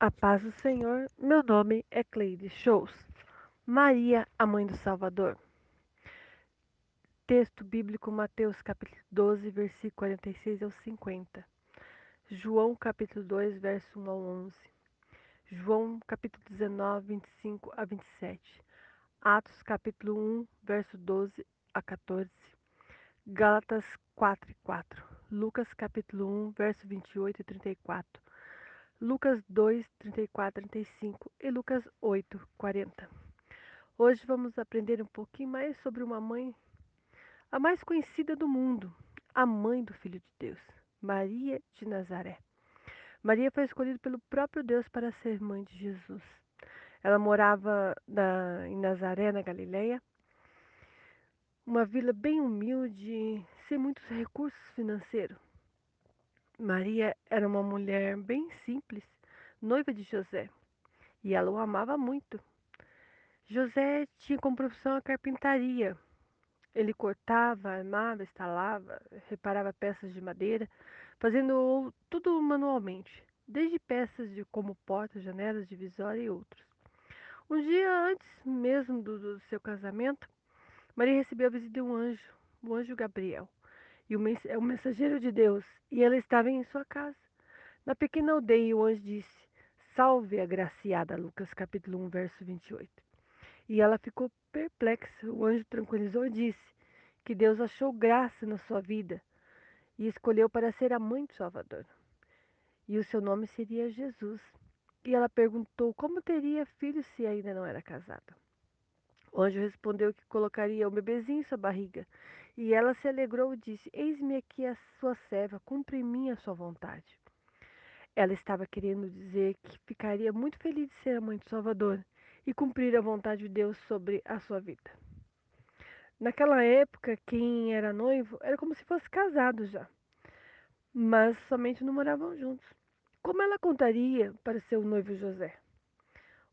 A paz do Senhor, meu nome é Cleide Shows. Maria, a mãe do Salvador. Texto bíblico Mateus capítulo 12, versículo 46 ao 50. João capítulo 2, verso 1 ao 11. João capítulo 19, 25 a 27. Atos capítulo 1, verso 12 a 14. Gálatas 4 e 4. Lucas capítulo 1, verso 28 e 34. Lucas 2, 34, 35 e Lucas 8, 40. Hoje vamos aprender um pouquinho mais sobre uma mãe, a mais conhecida do mundo, a mãe do Filho de Deus, Maria de Nazaré. Maria foi escolhida pelo próprio Deus para ser mãe de Jesus. Ela morava na, em Nazaré, na Galileia, uma vila bem humilde, sem muitos recursos financeiros. Maria era uma mulher bem simples, noiva de José, e ela o amava muito. José tinha como profissão a carpintaria. Ele cortava, armava, estalava, reparava peças de madeira, fazendo tudo manualmente, desde peças de como portas, janelas, divisória e outros. Um dia antes mesmo do, do seu casamento, Maria recebeu a visita de um anjo, o anjo Gabriel e o, é o mensageiro de Deus, e ela estava em sua casa. Na pequena aldeia, o anjo disse: Salve, agraciada, Lucas capítulo 1, verso 28. E ela ficou perplexa. O anjo tranquilizou e disse que Deus achou graça na sua vida e escolheu para ser a mãe do Salvador. E o seu nome seria Jesus. E ela perguntou como teria filho se ainda não era casada. O anjo respondeu que colocaria o bebezinho em sua barriga. E ela se alegrou e disse: Eis-me aqui a sua serva, cumpre em mim a sua vontade. Ela estava querendo dizer que ficaria muito feliz de ser a mãe do Salvador e cumprir a vontade de Deus sobre a sua vida. Naquela época, quem era noivo era como se fosse casado já, mas somente não moravam juntos. Como ela contaria para seu noivo José?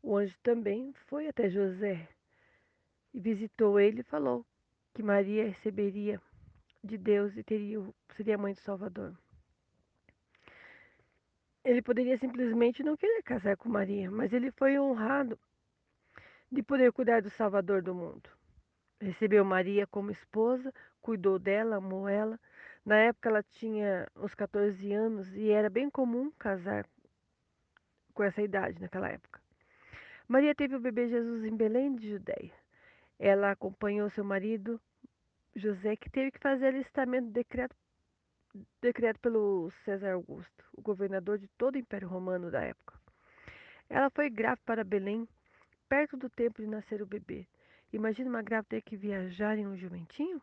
O anjo também foi até José e visitou ele e falou que Maria receberia de Deus e teria, seria mãe do Salvador. Ele poderia simplesmente não querer casar com Maria, mas ele foi honrado de poder cuidar do Salvador do mundo. Recebeu Maria como esposa, cuidou dela, amou ela. Na época ela tinha uns 14 anos e era bem comum casar com essa idade naquela época. Maria teve o bebê Jesus em Belém de Judéia. Ela acompanhou seu marido José, que teve que fazer alistamento decreto, decreto pelo César Augusto, o governador de todo o Império Romano da época. Ela foi grávida para Belém, perto do tempo de nascer o bebê. Imagina uma grávida ter que viajar em um jumentinho?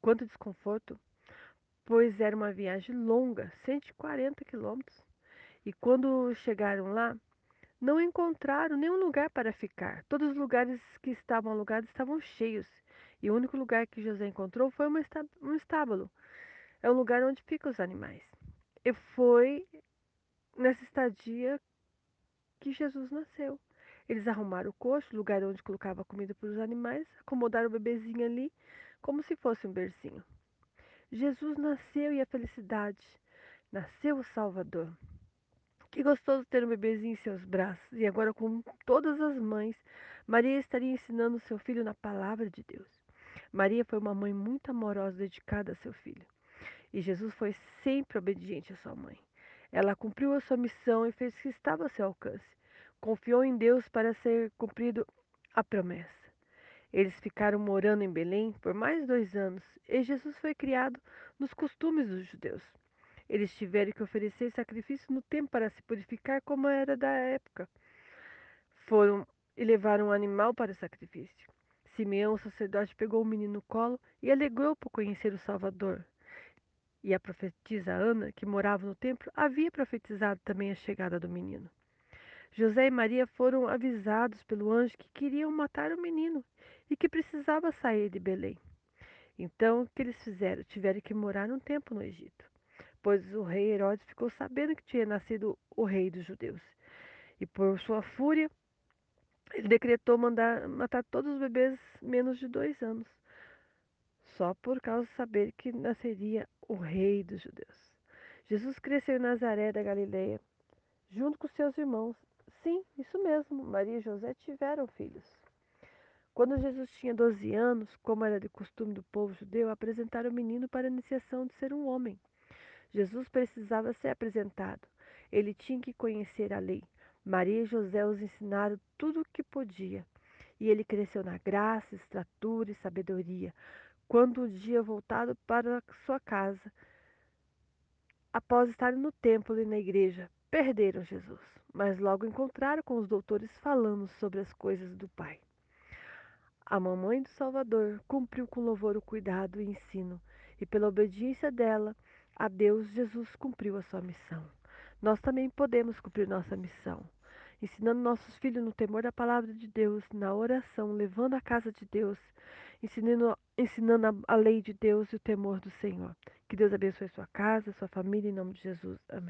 Quanto desconforto! Pois era uma viagem longa, 140 quilômetros. E quando chegaram lá, não encontraram nenhum lugar para ficar. Todos os lugares que estavam alugados estavam cheios. E o único lugar que José encontrou foi um estábulo. É o lugar onde ficam os animais. E foi nessa estadia que Jesus nasceu. Eles arrumaram o coxo, lugar onde colocava comida para os animais, acomodaram o bebezinho ali como se fosse um bercinho. Jesus nasceu e a felicidade. Nasceu o Salvador. Gostoso ter um bebezinho em seus braços. E agora, com todas as mães, Maria estaria ensinando seu filho na palavra de Deus. Maria foi uma mãe muito amorosa, dedicada a seu filho. E Jesus foi sempre obediente à sua mãe. Ela cumpriu a sua missão e fez o que estava ao seu alcance. Confiou em Deus para ser cumprido a promessa. Eles ficaram morando em Belém por mais dois anos e Jesus foi criado nos costumes dos judeus. Eles tiveram que oferecer sacrifício no templo para se purificar, como era da época. Foram e levaram um animal para o sacrifício. Simeão, o sacerdote, pegou o menino no colo e alegrou por conhecer o Salvador. E a profetisa Ana, que morava no templo, havia profetizado também a chegada do menino. José e Maria foram avisados pelo anjo que queriam matar o menino e que precisava sair de Belém. Então, o que eles fizeram? Tiveram que morar um tempo no Egito pois o rei Herodes ficou sabendo que tinha nascido o rei dos judeus. E por sua fúria, ele decretou mandar matar todos os bebês menos de dois anos, só por causa de saber que nasceria o rei dos judeus. Jesus cresceu em Nazaré da Galileia, junto com seus irmãos. Sim, isso mesmo, Maria e José tiveram filhos. Quando Jesus tinha 12 anos, como era de costume do povo judeu, apresentaram o menino para a iniciação de ser um homem. Jesus precisava ser apresentado. Ele tinha que conhecer a lei. Maria e José os ensinaram tudo o que podia. E ele cresceu na graça, estatura e sabedoria. Quando um dia voltado para sua casa, após estarem no templo e na igreja, perderam Jesus, mas logo encontraram com os doutores falando sobre as coisas do Pai. A mamãe do Salvador cumpriu com louvor o cuidado e ensino, e pela obediência dela a Deus, Jesus cumpriu a sua missão. Nós também podemos cumprir nossa missão, ensinando nossos filhos no temor da palavra de Deus, na oração, levando a casa de Deus, ensinando, ensinando a, a lei de Deus e o temor do Senhor. Que Deus abençoe sua casa, sua família, em nome de Jesus. Amém.